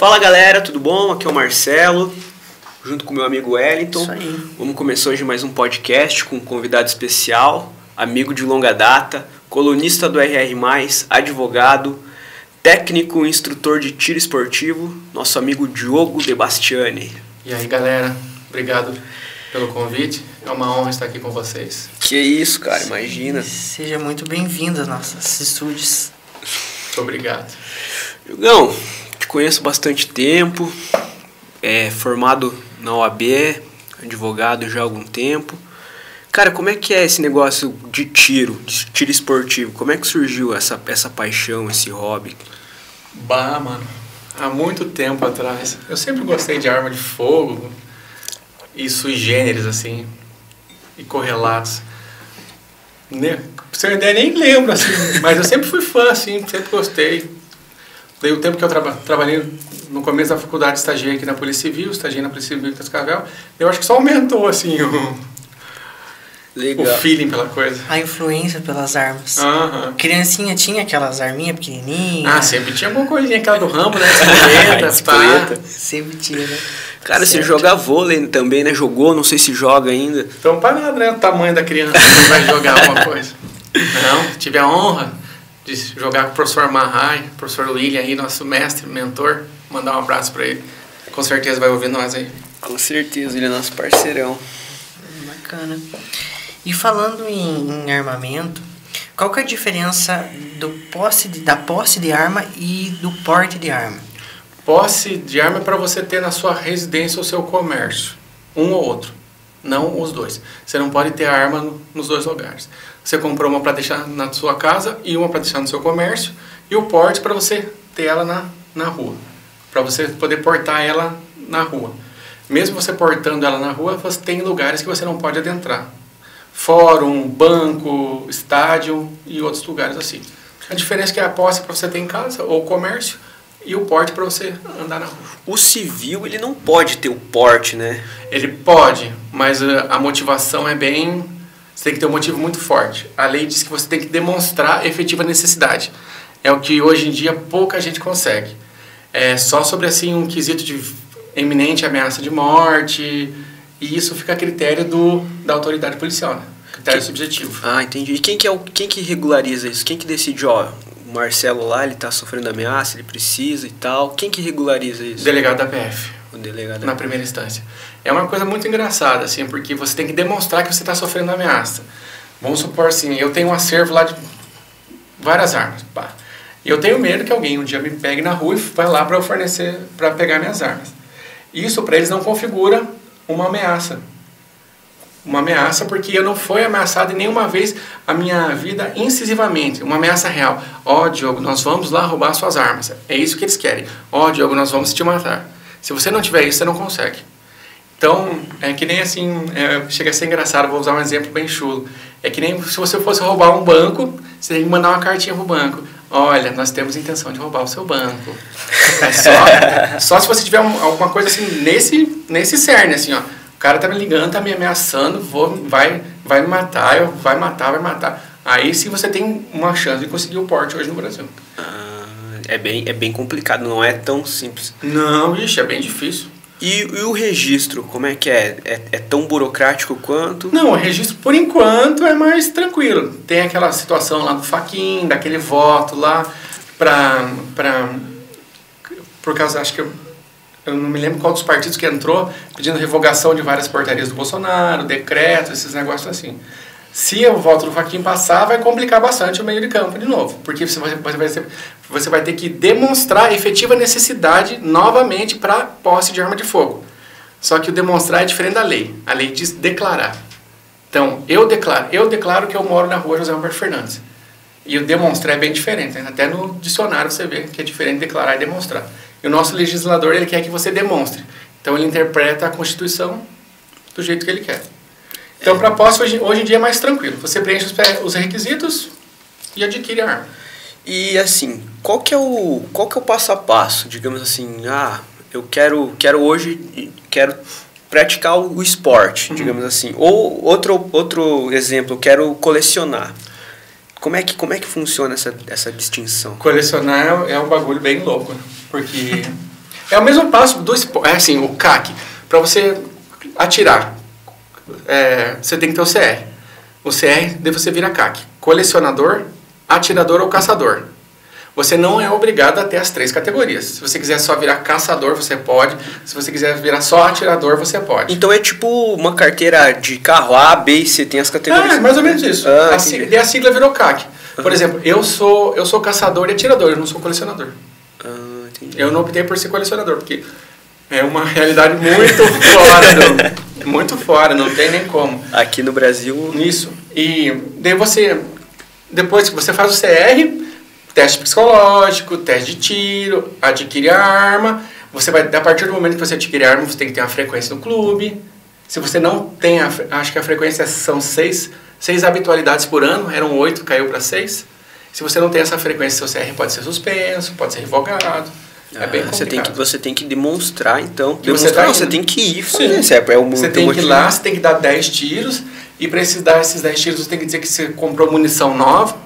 Fala galera, tudo bom? Aqui é o Marcelo, junto com meu amigo Wellington. Isso aí. Vamos começar hoje mais um podcast com um convidado especial, amigo de longa data, colunista do RR, advogado, técnico e instrutor de tiro esportivo, nosso amigo Diogo De Bastiani. E aí galera, obrigado pelo convite. É uma honra estar aqui com vocês. Que isso, cara, imagina. Seja muito bem-vindo aos nossos estúdios. Muito obrigado. Diogão, te conheço bastante tempo, é formado na OAB, advogado já há algum tempo. Cara, como é que é esse negócio de tiro, de tiro esportivo? Como é que surgiu essa, essa paixão, esse hobby? Bah, mano, há muito tempo atrás. Eu sempre gostei de arma de fogo e sui generis, assim, e correlatos. Né? Pra você nem lembro, assim, mas eu sempre fui fã, assim, sempre gostei. Daí o tempo que eu traba trabalhei no começo da faculdade, estagiei aqui na Polícia Civil, estagiei na Polícia Civil de Cascavel, eu acho que só aumentou, assim, o, Legal. o feeling pela coisa. A influência pelas armas. Aham. Criancinha tinha aquelas arminhas pequenininhas. Ah, sempre tinha alguma coisinha, aquela do Rambo, né? Espoleta, Espoleta. pá. Sempre tinha, né? Cara, você Certo. joga vôlei também, né? Jogou, não sei se joga ainda. Então, para nada, né? O tamanho da criança que vai jogar alguma coisa. Não, tive a honra de jogar com o professor Mahai, professor William aí, nosso mestre, mentor. Mandar um abraço para ele. Com certeza vai ouvir nós aí. Com certeza, ele é nosso parceirão. Bacana. E falando em, em armamento, qual que é a diferença do posse de- da posse de arma e do porte de arma? Posse de arma é para você ter na sua residência ou seu comércio. Um ou outro. Não os dois. Você não pode ter arma no- nos dois lugares. Você comprou uma para deixar na sua casa e uma para deixar no seu comércio. E o porte para você ter ela na, na rua. Para você poder portar ela na rua. Mesmo você portando ela na rua, você tem lugares que você não pode adentrar. Fórum, banco, estádio e outros lugares assim. A diferença é que a posse para você ter em casa ou comércio e o porte para você andar na rua. O civil, ele não pode ter o porte, né? Ele pode, mas uh, a motivação é bem. Você tem que ter um motivo muito forte. A lei diz que você tem que demonstrar efetiva necessidade. É o que hoje em dia pouca gente consegue. É só sobre assim um quesito de eminente ameaça de morte e isso fica a critério do da autoridade policial, né? critério Que- subjetivo. Ah, entendi. E quem que, é o, quem que regulariza isso? Quem que decide, ó, o Marcelo lá, ele tá sofrendo ameaça, ele precisa e tal. Quem que regulariza isso? Delegado da PF. O delegado. na primeira instância. É uma coisa muito engraçada, assim, porque você tem que demonstrar que você está sofrendo ameaça. Vamos supor assim, eu tenho um acervo lá de várias armas, pá. E eu tenho medo que alguém um dia me pegue na rua e vai lá para eu fornecer, para pegar minhas armas. Isso para eles não configura uma ameaça. Uma ameaça porque eu não fui ameaçado nenhuma vez a minha vida incisivamente, uma ameaça real. Ó, Diogo, nós vamos lá roubar suas armas. É isso que eles querem. Ó, Diogo, nós vamos te matar. Se você não tiver isso, você não consegue. Então, é que nem assim, é, chega a ser engraçado, vou usar um exemplo bem chulo. É que nem se você fosse roubar um banco, você tem que mandar uma cartinha pro banco. Olha, nós temos intenção de roubar o seu banco. É só, só se você tiver um- alguma coisa assim, nesse, nesse cerne, assim, ó. O cara tá me ligando, tá me ameaçando, vou, vai, vai me matar, eu, vai matar, vai matar. Aí sim você tem uma chance de conseguir o porte hoje no Brasil. Ah, é, bem, é bem complicado, não é tão simples. Não, ixi, é bem difícil. E, e o registro, como é que é? é? É tão burocrático quanto? Não, o registro por enquanto é mais tranquilo. Tem aquela situação lá do faquin, daquele voto lá pra, pra por causa, acho que eu, eu não me lembro qual dos partidos que entrou pedindo revogação de várias portarias do Bolsonaro, decretos, esses negócios assim. Se o voto do Faquin passar, vai complicar bastante o meio de campo de novo, porque você vai, você vai, você vai ter que demonstrar efetiva necessidade novamente para posse de arma de fogo. Só que o demonstrar é diferente da lei. A lei diz declarar. Então, eu declaro, eu declaro que eu moro na rua José Humberto Fernandes. E o demonstrar é bem diferente. né? Até no dicionário você vê que é diferente declarar e demonstrar. E o nosso legislador, ele quer que você demonstre. Então, ele interpreta a Constituição do jeito que ele quer. Então, para posse, hoje, hoje em dia é mais tranquilo. Você preenche os, pe- os requisitos e adquire a arma. E assim, qual que é o qual que é o passo a passo? Digamos assim, ah, eu quero quero hoje quero praticar o esporte, digamos assim. Ou outro outro exemplo, eu quero colecionar. Como é que como é que funciona essa essa distinção? Colecionar é um bagulho bem louco, né? porque É o mesmo passo do esporte. É assim, o CAC. Para você atirar, é, você tem que ter o CR. O CR, daí você vira CAC. Colecionador, atirador ou caçador. Você não é obrigado a ter as três categorias. Se você quiser só virar caçador, você pode. Se você quiser virar só atirador, você pode. Então é tipo uma carteira de carro A, B e C, tem as categorias. Ah, é mais ou menos isso. Ah, a, sigla, e a sigla virou CAC. Por exemplo, eu sou, eu sou caçador e atirador, eu não sou colecionador. Ah. Eu não optei por ser colecionador, porque é uma realidade muito fora, do, muito fora, não tem nem como. Aqui no Brasil, Isso. E daí você, depois que você faz o CR, teste psicológico, teste de tiro, adquire a arma. Você vai, a partir do momento que você adquire a arma, você tem que ter uma frequência no clube. Se você não tem, a, acho que a frequência são seis, seis habitualidades por ano, eram oito, caiu para seis. Se você não tem essa frequência, seu CR pode ser suspenso, pode ser revogado. É bem complicado. você tem que você tem que demonstrar então. Que você demonstrar, tá não, você tem que ir Sim. fazer. Isso é, é o Você teu tem que ir lá, você tem que dar 10 tiros, e para esses dar esses 10 tiros, você tem que dizer que você comprou munição nova,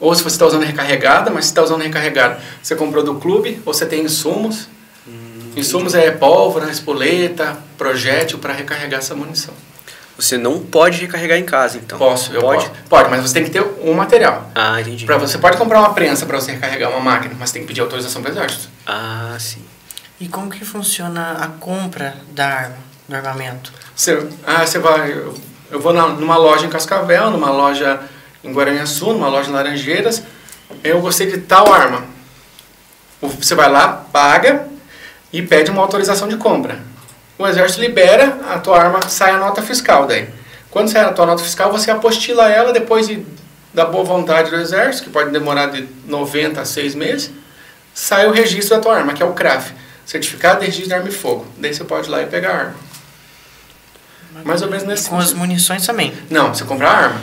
ou se você está usando recarregada, mas se está usando recarregada, você comprou do clube, ou você tem insumos. Hum, insumos é pólvora, espoleta, projétil para recarregar essa munição. Você não pode recarregar em casa, então. Posso, eu pode. posso. Pode, mas você tem que ter um material. Ah, entendi. Pra você pode comprar uma prensa para você recarregar uma máquina, mas tem que pedir autorização para o exército. Ah, sim. E como que funciona a compra da arma, do armamento? Você, ah, você vai. Eu, eu vou na, numa loja em Cascavel, numa loja em Guaranhaçu, numa loja em Laranjeiras. Eu gostei de tal arma. O- Você vai lá, paga e pede uma autorização de compra. O exército libera, a tua arma sai a nota fiscal daí. Quando sai a tua nota fiscal, você apostila ela depois de, da boa vontade do exército, que pode demorar de 90 a 6 meses, sai o registro da tua arma, que é o CRAF. Certificado de Registro de Arma e Fogo. Daí você pode ir lá e pegar a arma. Mais ou menos nesse Com as sentido. munições também. Não, você compra a arma.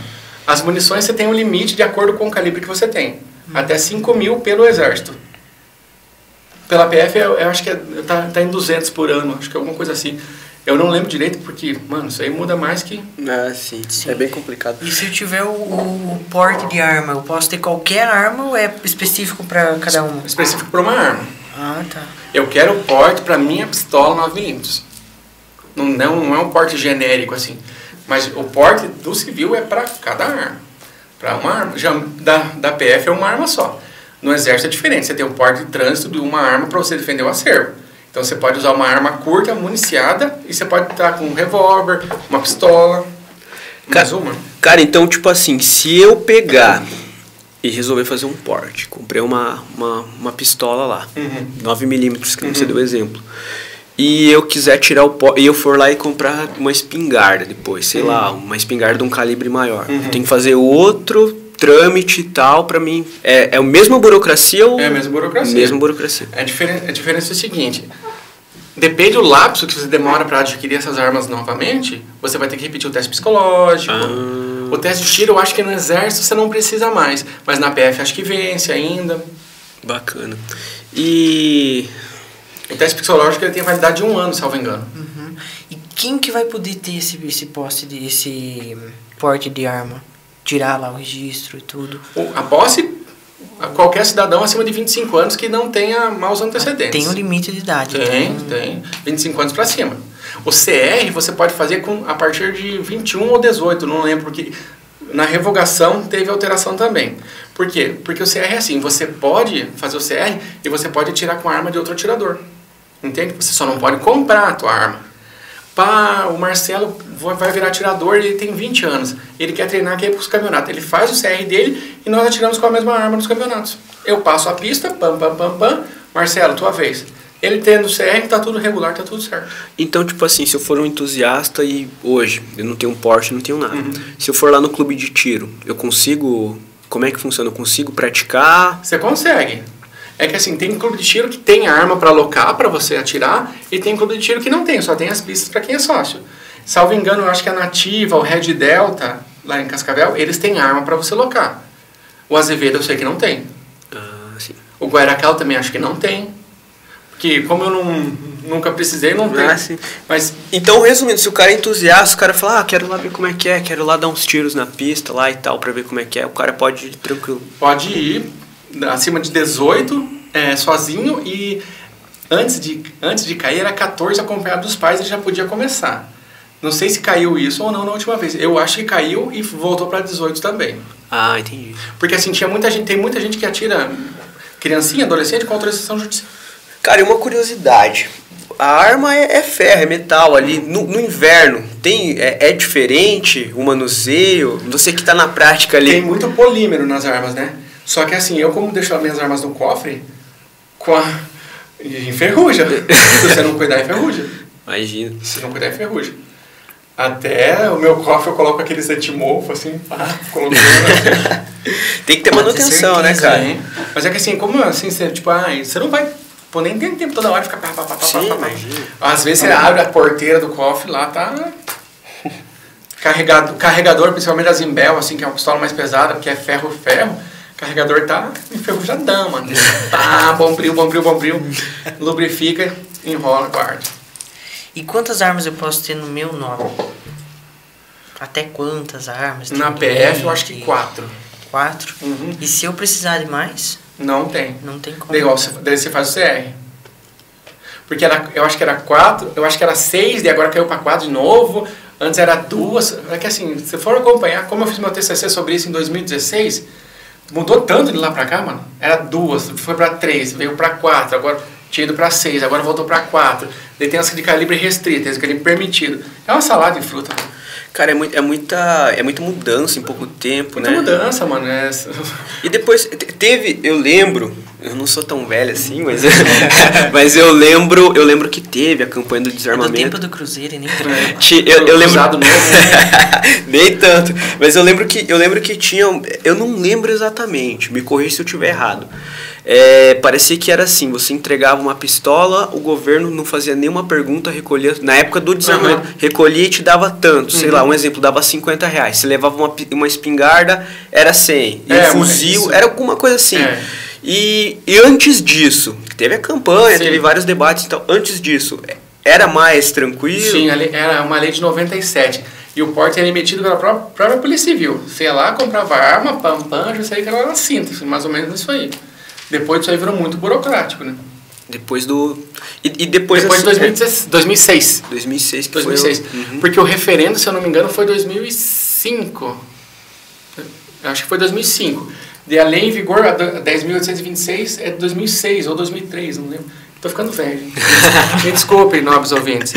As munições você tem um limite de acordo com o calibre que você tem. Até 5 mil pelo exército. Pela PF, eu, eu acho que é, tá, tá em 200 por ano, acho que é alguma coisa assim. Eu não lembro direito porque, mano, isso aí muda mais que... Ah, sim. É bem complicado. E se eu tiver o, o porte de arma, eu posso ter qualquer arma ou é específico para cada uma? Específico para uma arma. Ah, tá. Eu quero o porte para minha pistola 9mm. Não, não, não é um porte genérico assim. Mas o porte do civil é para cada arma. Para uma arma. Já da, da PF é uma arma só. No exército é diferente. Você tem o porte de trânsito de uma arma para você defender o acervo. Então você pode usar uma arma curta, municiada, e você pode estar com um revólver, uma pistola, mais uma. Cara, então, tipo assim, se eu pegar e resolver fazer um porte, comprei uma, uma, uma pistola lá, Uhum. 9mm, que você deu exemplo, e eu quiser tirar o porte, e eu for lá e comprar uma espingarda depois, sei lá, uma espingarda de um calibre maior, Uhum. eu tenho que fazer outro trâmite e tal pra mim. É, é a mesma burocracia ou... É a mesma burocracia. Mesma burocracia. A, diferen a diferença é o seguinte: depende do lapso que você demora para adquirir essas armas novamente, você vai ter que repetir o teste psicológico. Ah. O teste de tiro, eu acho que no exército você não precisa mais, mas na PF acho que vence ainda. Bacana. E... O teste psicológico ele tem validade de um ano, salvo engano. Uhum. E quem que vai poder ter esse, esse poste de esse porte de arma? Tirar lá o registro e tudo. A posse, a qualquer cidadão acima de 25 anos que não tenha maus antecedentes. Tem um limite de idade. Tem, então- tem. 25 anos para cima. O CR você pode fazer com, a partir de 21 ou 18, não lembro, porque na revogação teve alteração também. Por quê? Porque o CR é assim, você pode fazer o CR e você pode atirar com a arma de outro atirador. Entende? Você só não pode comprar a tua arma. Pá, o Marcelo vai virar atirador ele tem 20 anos. Ele quer treinar, quer ir para os campeonatos. Ele faz o CR dele e nós atiramos com a mesma arma nos campeonatos. Eu passo a pista, pam, pam, pam, pam. Marcelo, tua vez. Ele tendo o CR, tá tudo regular, tá tudo certo. Então, tipo assim, se eu for um entusiasta e hoje eu não tenho um Porsche, não tenho nada. Uhum. Se eu for lá no clube de tiro, eu consigo. Como é que funciona? Eu consigo praticar? Você consegue. É que assim, tem clube de tiro que tem arma para alocar, para você atirar, e tem clube de tiro que não tem, só tem as pistas para quem é sócio. Salvo engano, eu acho que a Nativa, o Red Delta, lá em Cascavel, eles têm arma para você alocar. O Azevedo eu sei que não tem. Ah, sim. O Guaracal também acho que não tem. Porque como eu não, nunca precisei, não tem. Ah, sim. Mas Então, resumindo, se o cara é entusiasta, o cara fala, ah, quero lá ver como é que é, quero lá dar uns tiros na pista lá e tal, pra ver como é que é, o cara pode ir tranquilo. pode ir acima de 18 é, sozinho e antes de, antes de cair era 14 acompanhado dos pais, ele já podia começar. Não sei se caiu isso ou não na última vez. Eu acho que caiu e voltou para 18 também. Ah, entendi. Porque assim, tinha muita gente, tem muita gente que atira criancinha, adolescente com autorização judicial. Cara, e uma curiosidade. A arma é, é ferro, é metal ali. No, no inverno, tem é, é diferente o manuseio? Você que tá na prática ali. Tem muito polímero nas armas, né? Só que assim, eu como deixo as minhas armas no cofre, com a... enferruja. Se você não cuidar, enferruja. Imagina. Se não cuidar, enferruja. Até o meu cofre eu coloco aqueles antimofo, assim, pá, colocando. Tem que ter manutenção, né, cara? Sim. Mas é que assim, como assim, você, tipo, ah, você não vai pô, nem tem tempo toda hora de ficar pá, pá, pá, Sim, pá, pá. Às vezes você abre a porteira do cofre lá, tá carregado, carregador, principalmente da Zimbel, assim, que é uma pistola mais pesada, porque é ferro, ferro. Carregador tá enferrujadão, mano. Tá, bombril, bombril, bombril. Lubrifica, enrola, guarda. E quantas armas eu posso ter no meu nome? Até quantas armas? Na PF eu acho que quatro. Quatro? Uhum. E se eu precisar de mais? Não tem. Não tem como. Igual você, daí você faz o CR. Porque era, eu acho que era 4, eu acho que era 6, e agora caiu para 4 de novo. Antes era duas. É que assim, se for acompanhar, como eu fiz meu TCC sobre isso em 2016, mudou tanto de lá para cá, mano. Era duas, foi para 3, veio para 4, agora tinha ido para 6, agora voltou para 4. Daí tem as de calibre restrito, tem as de calibre permitido. É uma salada de fruta. mano. Cara, é, muito, é, muita, é muita mudança em pouco tempo, Muita né? mudança, mano. É... E depois te- teve, eu lembro, eu não sou tão velho assim, mas, mas eu lembro, eu lembro que teve a campanha do É do tempo desarmamento. do Cruzeiro e nem Ti- Eu, eu lembro Cruzado novo, nem tanto, mas eu lembro que eu lembro que tinha, eu não lembro exatamente, me corrija se eu estiver errado. É, parecia que era assim, você entregava uma pistola, o governo não fazia nenhuma pergunta, recolhia, na época do desarmamento, Uhum. recolhia e te dava tanto, sei lá, um exemplo, dava 50 reais. Você levava uma, uma espingarda, era 100. E É, um fuzil, era alguma coisa assim. É. E, e antes disso, teve a campanha, Sim. teve vários debates e tal. Antes disso, era mais tranquilo? Sim, era uma lei de 97. E o porte era emitido pela própria, própria Polícia Civil. Você ia lá, comprava arma, pam, pam, já saía que era cinta, assim, mais ou menos isso aí. Depois disso aí virou muito burocrático, né? Depois do. E, e depois, Depois de assim, 2016 2006. é, 2006 que 2006. foi. o- Uhum. Porque o referendo, se eu não me engano, foi 2005. Eu acho que foi 2005. E a lei em vigor, a do- 10.826, é de 2006 ou 2003, não lembro. Tô ficando velho. Me desculpem, nobres ouvintes.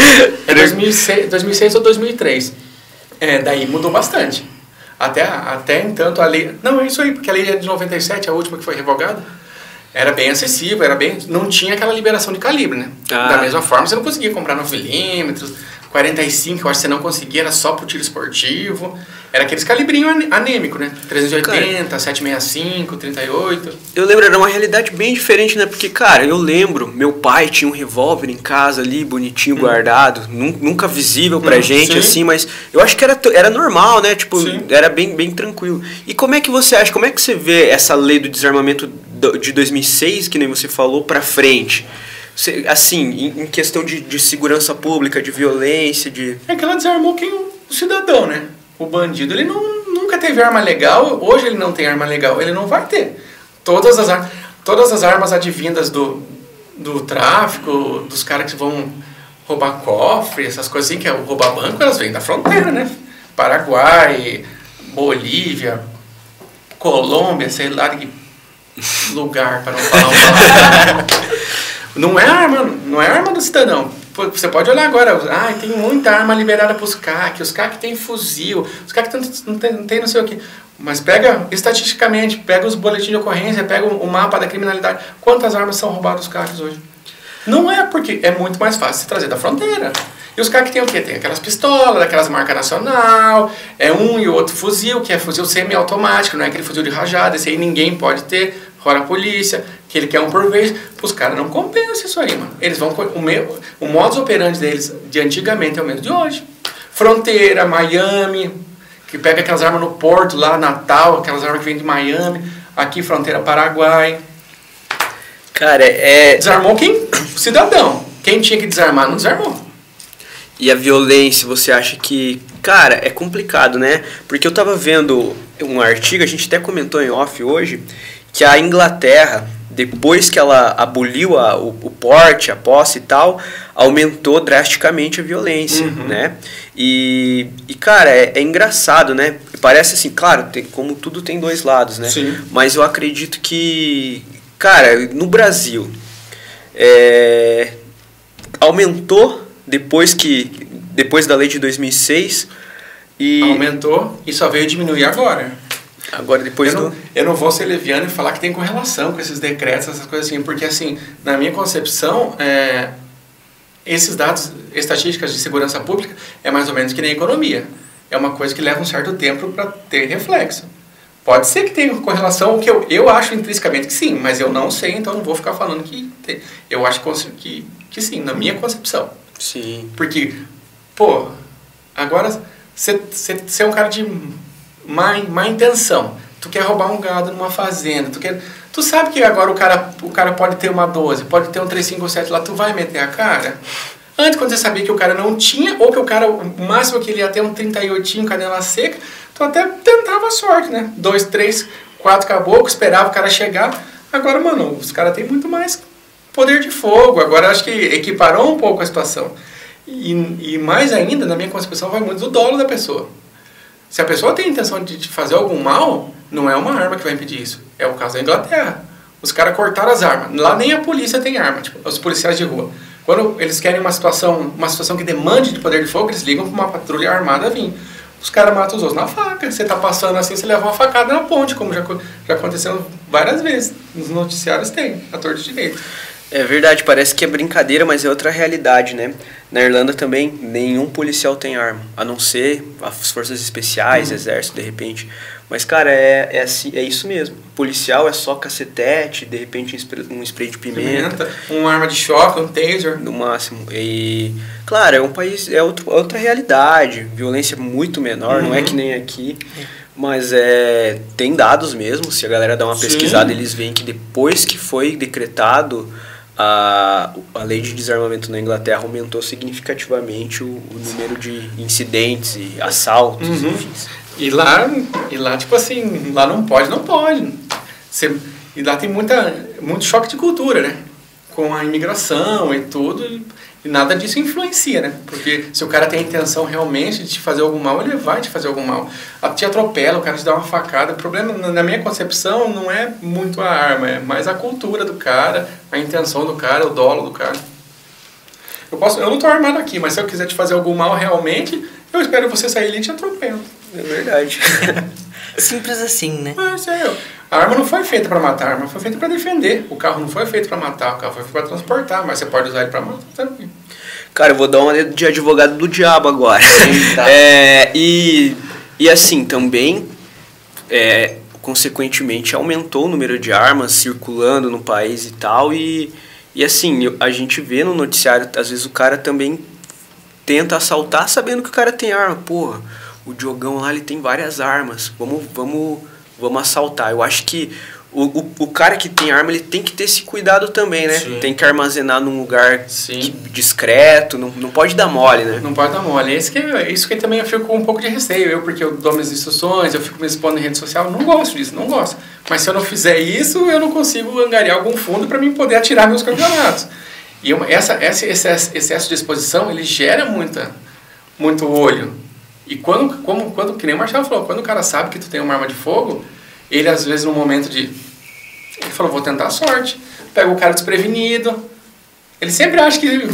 É 2006, 2006 ou 2003. É, daí mudou bastante. Até, até entanto a lei... Não, é isso aí, porque a lei é de 97, a última que foi revogada, era bem acessível, era bem... Não tinha aquela liberação de calibre, né? Ah. Da mesma forma, você não conseguia comprar 9mm, 45, eu acho que você não conseguia, era só pro tiro esportivo. Era aqueles calibrinho anêmico, né? 380, 765, 38. Eu lembro, era uma realidade bem diferente, né? Porque, cara, eu lembro, meu pai tinha um revólver em casa ali, bonitinho, guardado, nun- nunca visível pra Hum, gente, sim. assim, mas eu acho que era, era normal, né? Tipo, Sim. era bem, bem tranquilo. E como é que você acha, como é que você vê essa lei do desarmamento de 2006, que nem você falou, pra frente? Assim, em, questão de, de segurança pública, de violência, de... É que ela desarmou quem o cidadão, né? O bandido, ele não, nunca teve arma legal, hoje ele não tem arma legal, ele não vai ter. Todas as, ar- todas as armas advindas do, do tráfico, dos caras que vão roubar cofre, essas coisas assim, que é roubar banco, elas vêm da fronteira, né? Paraguai, Bolívia, Colômbia, sei lá de que lugar, para não falar um palavrão. Não é arma, não é arma do cidadão. Você pode olhar agora, ah, tem muita arma liberada para os CAC, os CAC tem fuzil, os CAC não tem, não tem não sei o que. Mas pega estatisticamente, pega os boletins de ocorrência, pega o, mapa da criminalidade. Quantas armas são roubadas dos CACs hoje? Não é porque é muito mais fácil se trazer da fronteira. E os CAC tem o quê? Tem aquelas pistolas, daquelas marcas nacional, é um e outro fuzil, que é fuzil semiautomático, não é aquele fuzil de rajada, esse aí ninguém pode ter, fora a polícia, que ele quer um por vez. Os caras não compensam isso aí, mano. Eles vão. O, meu, o modus operandi deles de antigamente é o mesmo de hoje. Fronteira, Miami, que pega aquelas armas no porto lá, Natal, aquelas armas que vêm de Miami, aqui fronteira Paraguai. Cara, é... Desarmou quem? Cidadão. Quem tinha que desarmar não desarmou. E a violência, você acha que. Cara, é complicado, né? Porque eu tava vendo um artigo, a gente até comentou em off hoje, que a Inglaterra depois que ela aboliu a, o, o, porte, a posse e tal, aumentou drasticamente a violência, uhum. né? E, e cara, é, é, engraçado, né? Parece assim, claro, tem, como tudo tem dois lados, né? Sim. Mas eu acredito que, cara, no Brasil, é, aumentou depois que depois da lei de 2006 e aumentou e só veio diminuir agora. Agora, depois eu do... Não, eu não vou ser leviano e falar que tem correlação com esses decretos, essas coisas assim, porque, assim, na minha concepção, é, esses dados, estatísticas de segurança pública, é mais ou menos que nem economia. É uma coisa que leva um certo tempo para ter reflexo. Pode ser que tenha correlação, que eu, eu acho intrinsecamente que sim, mas eu não sei, então não vou ficar falando que tem. Eu acho que, que sim, na minha concepção. Sim. Porque, pô, agora você é um cara de má, má intenção. Tu quer roubar um gado numa fazenda, tu quer... Tu sabe que agora o cara, o cara pode ter uma 12, pode ter um 357 lá, tu vai meter a cara? Antes, quando você sabia que o cara não tinha, ou que o cara, o máximo que ele ia ter um 38, canela seca, tu até tentava a sorte, né? Dois, três, quatro caboclos, esperava o cara chegar. Agora, mano, os caras têm muito mais poder de fogo. Agora, acho que equiparou um pouco a situação. E, e mais ainda, na minha concepção, vai muito do dolo da pessoa. Se a pessoa tem a intenção de fazer algum mal, não é uma arma que vai impedir isso. É o caso da Inglaterra. Os caras cortaram as armas. Lá nem a polícia tem arma, tipo, os policiais de rua. Quando eles querem uma situação, uma situação que demande de poder de fogo, eles ligam para uma patrulha armada vir. Os caras matam os outros na faca. Você tá passando assim, você leva uma facada na ponte, como já, já aconteceu várias vezes. Nos noticiários tem, ator de direito. É verdade, parece que é brincadeira, mas é outra realidade, né? Na Irlanda também, nenhum policial tem arma, a não ser as forças especiais, uhum. exército, de repente. Mas, cara, é, é, assim, é isso mesmo. O policial é só cacetete, de repente um spray de pimenta. pimenta uma arma de choque, um taser. No máximo. E, claro, é um país, é outro, outra realidade. Violência muito menor, uhum. não é que nem aqui. Mas é, tem dados mesmo, se a galera dá uma Sim. pesquisada, eles veem que depois que foi decretado a, a lei de desarmamento na Inglaterra aumentou significativamente o, o número de incidentes e assaltos, uhum. enfim. E lá, e lá, tipo assim, lá não pode, não pode. Você, e lá tem muita, muito choque de cultura, né? Com a imigração e tudo. E nada disso influencia, né? Porque se o cara tem a intenção realmente de te fazer algum mal, ele vai te fazer algum mal. Te atropela, o cara te dá uma facada. O problema, na minha concepção, não é muito a arma, é mais a cultura do cara, a intenção do cara, o dolo do cara. Eu, posso, eu não estou armado aqui, mas se eu quiser te fazer algum mal realmente, eu espero você sair ali e te atropelo. É verdade. Simples assim, né? Mas é, a arma não foi feita para matar, a arma foi feita para defender. O carro não foi feito para matar, o carro foi feito para transportar, mas você pode usar ele para matar também. Cara, eu vou dar uma de advogado do diabo agora. Tá. é, e, e assim, também, é, consequentemente, aumentou o número de armas circulando no país e tal. E, e assim, a gente vê no noticiário, às vezes o cara também tenta assaltar sabendo que o cara tem arma. Porra, o Diogão lá ele tem várias armas. Vamos, vamos vamos assaltar. Eu acho que o, o, o, cara que tem arma, ele tem que ter esse cuidado também, né? Sim. Tem que armazenar num lugar que, discreto, não, não pode dar mole, né? Não pode dar mole. Isso que, isso que também eu fico com um pouco de receio. Eu, porque eu dou minhas instruções, eu fico me expondo em rede social, não gosto disso, não gosto. Mas se eu não fizer isso, eu não consigo angariar algum fundo para mim poder atirar meus campeonatos. E uma, essa, esse excesso, excesso de exposição, ele gera muita, muito olho. E quando, como, quando, que nem o Marcelo falou, quando o cara sabe que tu tem uma arma de fogo, ele às vezes no momento de. Ele falou, vou tentar a sorte. Pega o cara desprevenido. Ele sempre acha que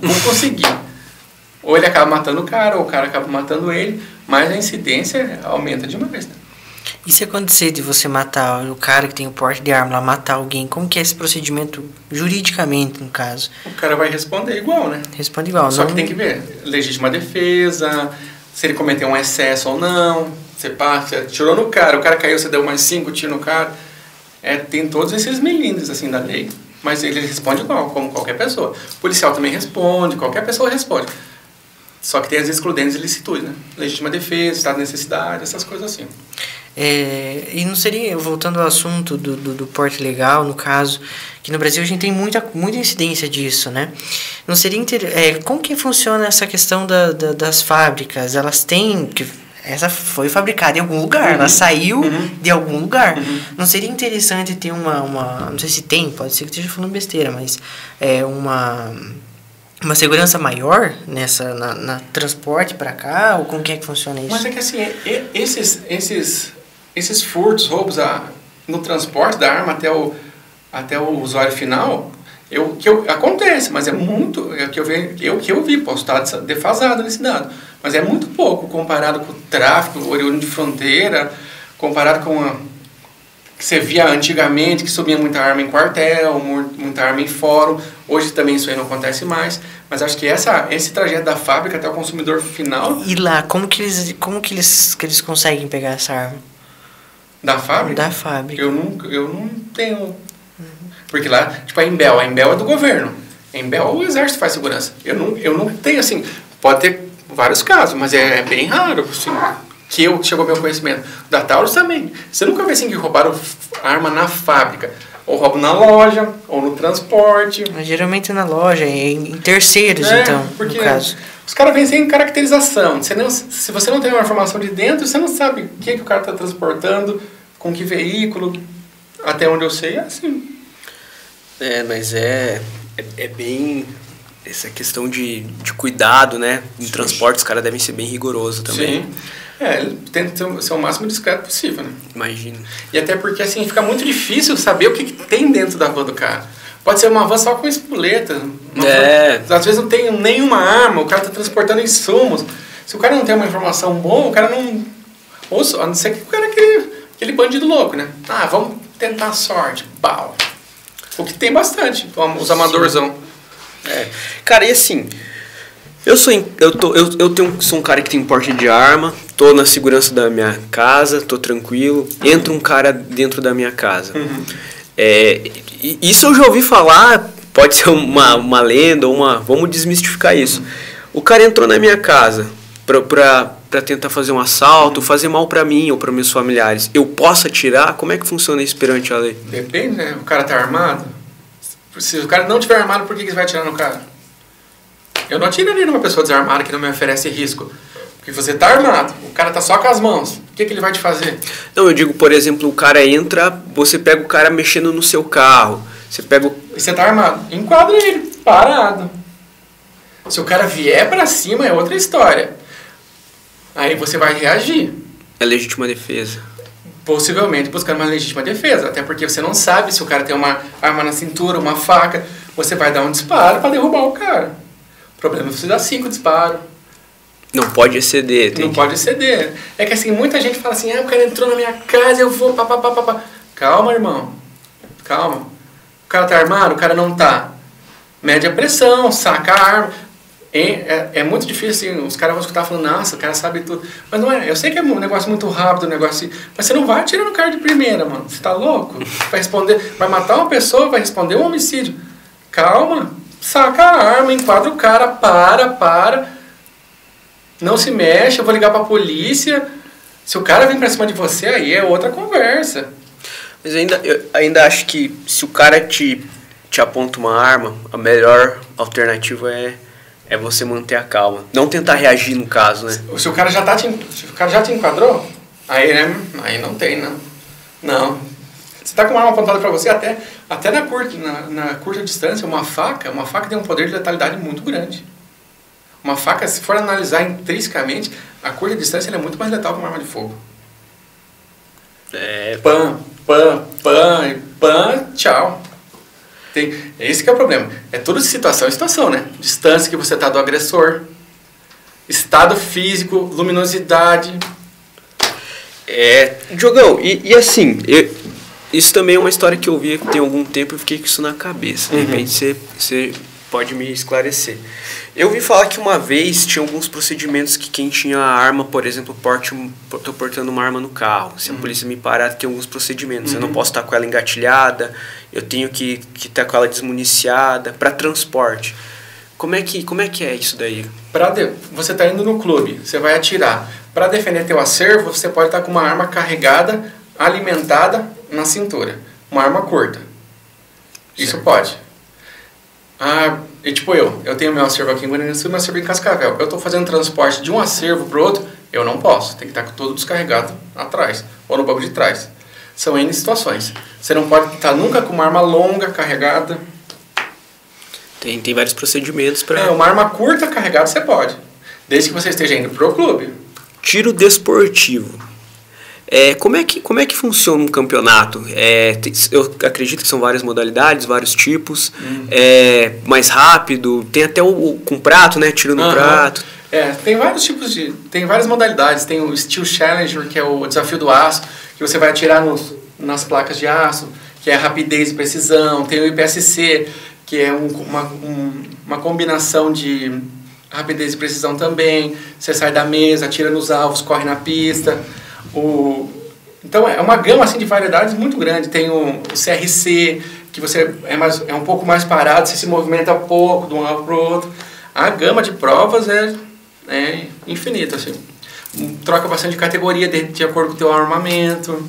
vou conseguir. ou ele acaba matando o cara, ou o cara acaba matando ele, mas a incidência aumenta demais. Né? E se acontecer de você matar o cara que tem o porte de arma lá, matar alguém, como que é esse procedimento juridicamente, no caso? O cara vai responder igual, né? Responde igual. Só não... que tem que ver. Legítima defesa, se ele cometeu um excesso ou não. Você passa, tirou no cara, o cara caiu, você deu mais cinco tiros no cara. É, tem todos esses melindres assim da lei. Mas ele responde igual, como qualquer pessoa. O policial também responde, qualquer pessoa responde. Só que tem as excludentes e licitudes, né? Legítima defesa, estado de necessidade, essas coisas assim. É, e não seria, voltando ao assunto do, do, do, porte legal, no caso, que no Brasil a gente tem muita, muita incidência disso, né? Não seria é, como que funciona essa questão da, da, das fábricas? Elas têm, que essa foi fabricada em algum lugar, ela saiu de algum lugar. Não seria interessante ter uma, uma. Não sei se tem, pode ser que esteja falando besteira, mas é uma. Uma segurança maior nessa na, na transporte para cá ou como que é que funciona isso? Mas é que assim, é- é- esses, esses, esses furtos, roubos a, no transporte da arma até o, até o usuário final, eu, que eu, acontece, mas é muito. É que eu, ve, eu, que eu vi, posso estar defasado nesse dado. Mas é muito pouco comparado com o tráfico oriundo de fronteira, comparado com a, que você via antigamente, que subia muita arma em quartel, mu- muita arma em fórum. Hoje também isso aí não acontece mais. Mas acho que essa, esse trajeto da fábrica até o consumidor final E lá, como que eles, como que eles, que eles conseguem pegar essa arma? Da fábrica, Da fábrica. eu não, eu não tenho. Porque lá, tipo, a Embel, a Embel é do governo. A Embel, o exército faz segurança. Eu não, eu não tenho, assim, pode ter vários casos, mas é, é bem raro, assim, que eu chegou ao meu conhecimento. Da Taurus também. Você nunca vê assim que roubaram arma na fábrica. Ou roubam na loja, ou no transporte. Mas geralmente na loja, em, terceiros, É, então, no caso. Os caras vêm sem caracterização. Você não, se você não tem uma informação de dentro, você não sabe o que, que o cara está transportando, com que veículo. Até onde eu sei, é assim. É, mas é, é, é bem. Essa questão de, de cuidado, né? Em transporte, os caras devem ser bem rigorosos também. Sim. É, ele tenta ser- ser o máximo discreto possível, né? Imagino. E até porque, assim, fica muito difícil saber o que, que tem dentro da van do cara. Pode ser uma van só com espoleta. É. van- às vezes não tem nenhuma arma, o cara está transportando insumos. Se o cara não tem uma informação boa, o cara não... Ou só, a não ser que o cara é aquele, aquele bandido louco, né? Ah, vamos tentar a sorte. Pau. O que tem bastante, os amadorzão. É. Cara, e assim, eu sou eu tô eu, eu tenho sou um cara que tem porte de arma, tô na segurança da minha casa, tô tranquilo. Entra um cara dentro da minha casa. É, e- isso eu já ouvi falar, pode ser uma, uma lenda ou uma, vamos desmistificar isso. O cara entrou na minha casa pra, pra, pra tentar fazer um assalto, fazer mal pra mim ou para meus familiares. Eu posso atirar? Como é que funciona isso perante a lei? Depende, né? O cara tá armado. Se o cara não tiver armado, por que, que você vai atirar no cara? Eu não atiraria numa pessoa desarmada que não me oferece risco. Porque você tá armado, o cara tá só com as mãos. O que, que ele vai te fazer? Não, eu digo, por exemplo, o cara entra, você pega o cara mexendo no seu carro. Você pega o. E você tá armado. Enquadra ele, parado. Se o cara vier pra cima, é outra história. Aí você vai reagir. É legítima defesa. possivelmente buscando uma legítima defesa, até porque você não sabe se o cara tem uma arma na cintura, uma faca, você vai dar um disparo para derrubar o cara. O problema é você dar cinco disparos, Não pode exceder. Tem não que- pode ceder. É que assim, muita gente fala assim, ah, o cara entrou na minha casa, eu vou, papapá, papá. Calma, irmão, calma. O cara tá armado, o cara não tá. Mede a pressão, saca a arma. É, é, muito difícil, assim, os caras vão escutar falando, nossa, o cara sabe tudo. Mas não é, eu sei que é um negócio muito rápido, um negócio assim, mas você não vai atirar no cara de primeira, mano. Você tá louco? Vai responder, vai matar uma pessoa, vai responder um homicídio. Calma, saca a arma, enquadra o cara, para, para. Não se mexe, eu vou ligar pra polícia. Se o cara vem pra cima de você, aí é outra conversa. Mas ainda, eu ainda acho que se o cara te, te aponta uma arma, a melhor alternativa é, é você manter a calma. Não tentar reagir no caso, né? Se o cara já tá te, se o cara já te enquadrou, aí, né, aí não tem, não. Não. Você tá com uma arma apontada pra você, até, até na, curta, na, na curta distância, uma faca, uma faca tem um poder de letalidade muito grande. Uma faca, se for analisar intrinsecamente, a curta distância é muito mais letal que uma arma de fogo. É, Pam, pam, e pam, tchau. Tem, esse que é o problema. É tudo de situação em situação, né? Distância que você tá do agressor, estado físico, luminosidade. é Diogão, e, e assim, eu- isso também é uma história que eu vi tem algum tempo e fiquei com isso na cabeça. De Uhum. repente você, você pode me esclarecer. Eu ouvi falar que uma vez tinha alguns procedimentos que quem tinha arma, por exemplo, porte, tô portando uma arma no carro. Se a Uhum. polícia me parar, tem alguns procedimentos. Eu não posso estar com ela engatilhada, eu tenho que estar com ela desmuniciada para transporte. Como é, que, como é que é isso daí? Pra de- você tá indo no clube, você vai atirar. Para defender teu acervo, você pode estar com uma arma carregada, alimentada na cintura. Uma arma curta. Isso pode. Ah, e tipo eu, eu tenho meu acervo aqui em Guarani do Sul e meu acervo em Cascavel. Eu estou fazendo transporte de um acervo para outro, Eu não posso, tem que estar todo descarregado atrás, ou no banco de trás. São N situações. Você não pode estar nunca com uma arma longa carregada. Tem, tem vários procedimentos para. É, uma arma curta carregada você pode, desde que você esteja indo pro clube. Tiro desportivo. É, como, é que, como é que funciona um campeonato? É, eu acredito que são várias modalidades, vários tipos. É, mais rápido, tem até o, o com prato, né? Tiro no Aham. prato. É, tem vários tipos de. Tem várias modalidades. Tem o Steel Challenger, que é o desafio do aço, que você vai atirar nos, nas placas de aço, que é rapidez e precisão. Tem o IPSC, que é um- uma, um- uma combinação de rapidez e precisão também. Você sai da mesa, atira nos alvos, corre na pista. O, então é uma gama assim, de variedades muito grande. Tem o, CRC, que você é, mais, é um pouco mais parado, você se movimenta pouco de um lado para o outro. A gama de provas é, é infinita. Assim. Troca bastante categoria de, de acordo com o teu armamento.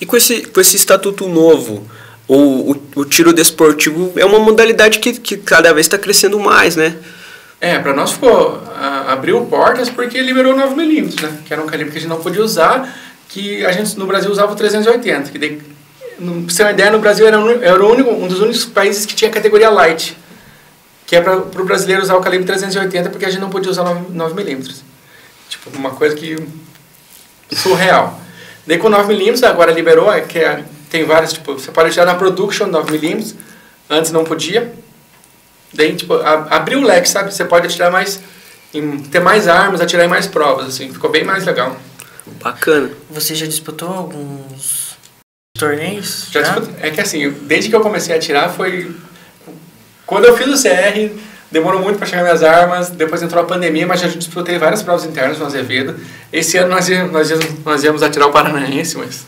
E com esse, com esse estatuto novo, o, o, o tiro desportivo é uma modalidade que, que cada vez está crescendo mais, né? É, para nós ficou, a- abriu portas porque liberou 9mm, né? Que era um calibre que a gente não podia usar, que a gente no Brasil usava o 380. Que daí, no, pra você ter uma ideia, no Brasil era, um- o único, um dos únicos países que tinha categoria light. Que é para o brasileiro usar o calibre 380 porque a gente não podia usar 9mm. Tipo, uma coisa que... surreal. Daí com 9mm agora liberou, é que é- tem várias, tipo, você pode atirar na production 9mm, antes não podia. Daí, tipo, abriu o leque, sabe? Você pode atirar mais, ter mais armas, atirar em mais provas, assim. Ficou bem mais legal. Bacana. Você já disputou alguns torneios? Já disputa- é que assim, desde que eu comecei a atirar foi... Quando eu fiz o CR, demorou muito para chegar minhas armas, depois entrou a pandemia, mas já disputei várias provas internas no Azevedo. Esse ano nós nós nós íamos atirar o Paranaense, mas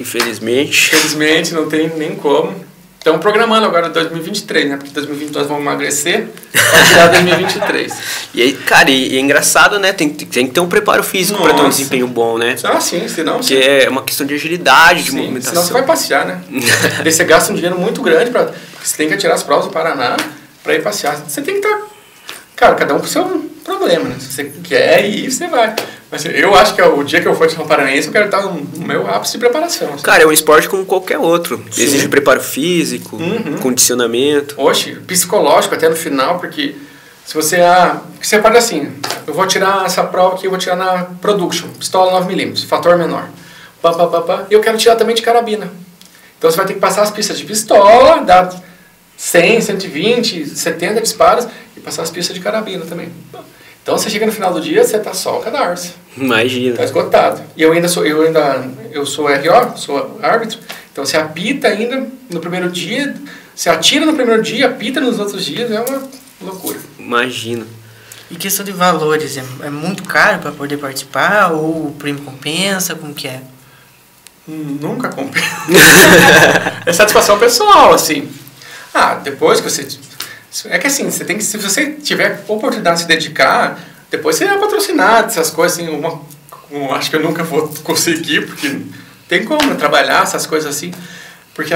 Infelizmente. infelizmente não tem nem como. Estamos programando agora 2023, né? Porque 2022 vamos emagrecer, para atirar 2023. E aí, cara, e, e é engraçado, né? Tem, tem que ter um preparo físico para ter um desempenho bom, né? Ah, sim, senão... Porque é uma questão de agilidade, de Sim, movimentação. senão você vai passear, né? Daí você gasta um dinheiro muito grande para você tem que atirar as provas do Paraná para ir passear. Você tem que estar, cara, cada um com o seu problema, né? Se você quer ir, você vai. Mas eu acho que é o dia que eu for atirar um Paranaense, eu quero estar no meu ápice de preparação. assim. Cara, é um esporte como qualquer outro. Sim. Exige preparo físico, Uhum. condicionamento. Oxe, psicológico até no final, porque se você ah, você pode assim, eu vou tirar essa prova aqui, eu vou tirar na production, pistola 9mm, fator menor. Pá, pá, pá, pá, e eu quero tirar também de carabina. Então você vai ter que passar as pistas de pistola, dar 100, 120, 70 disparos e passar as pistas de carabina também. Então você chega no final do dia, você tá só o cadarço. Imagina. Tá esgotado. E eu ainda sou, eu ainda, eu sou RO, sou árbitro. Então você apita ainda no primeiro dia, você atira no primeiro dia, apita nos outros dias, é uma loucura. Imagina. E questão de valores, é, é muito caro para poder participar ou o prêmio compensa? Como que é? Nunca compensa. é satisfação pessoal, assim. Ah, depois que você. É que assim, você tem que. Se você tiver oportunidade de se dedicar, depois você é patrocinado, essas coisas assim. Uma, um- acho que eu nunca vou conseguir, porque tem como trabalhar essas coisas assim. Porque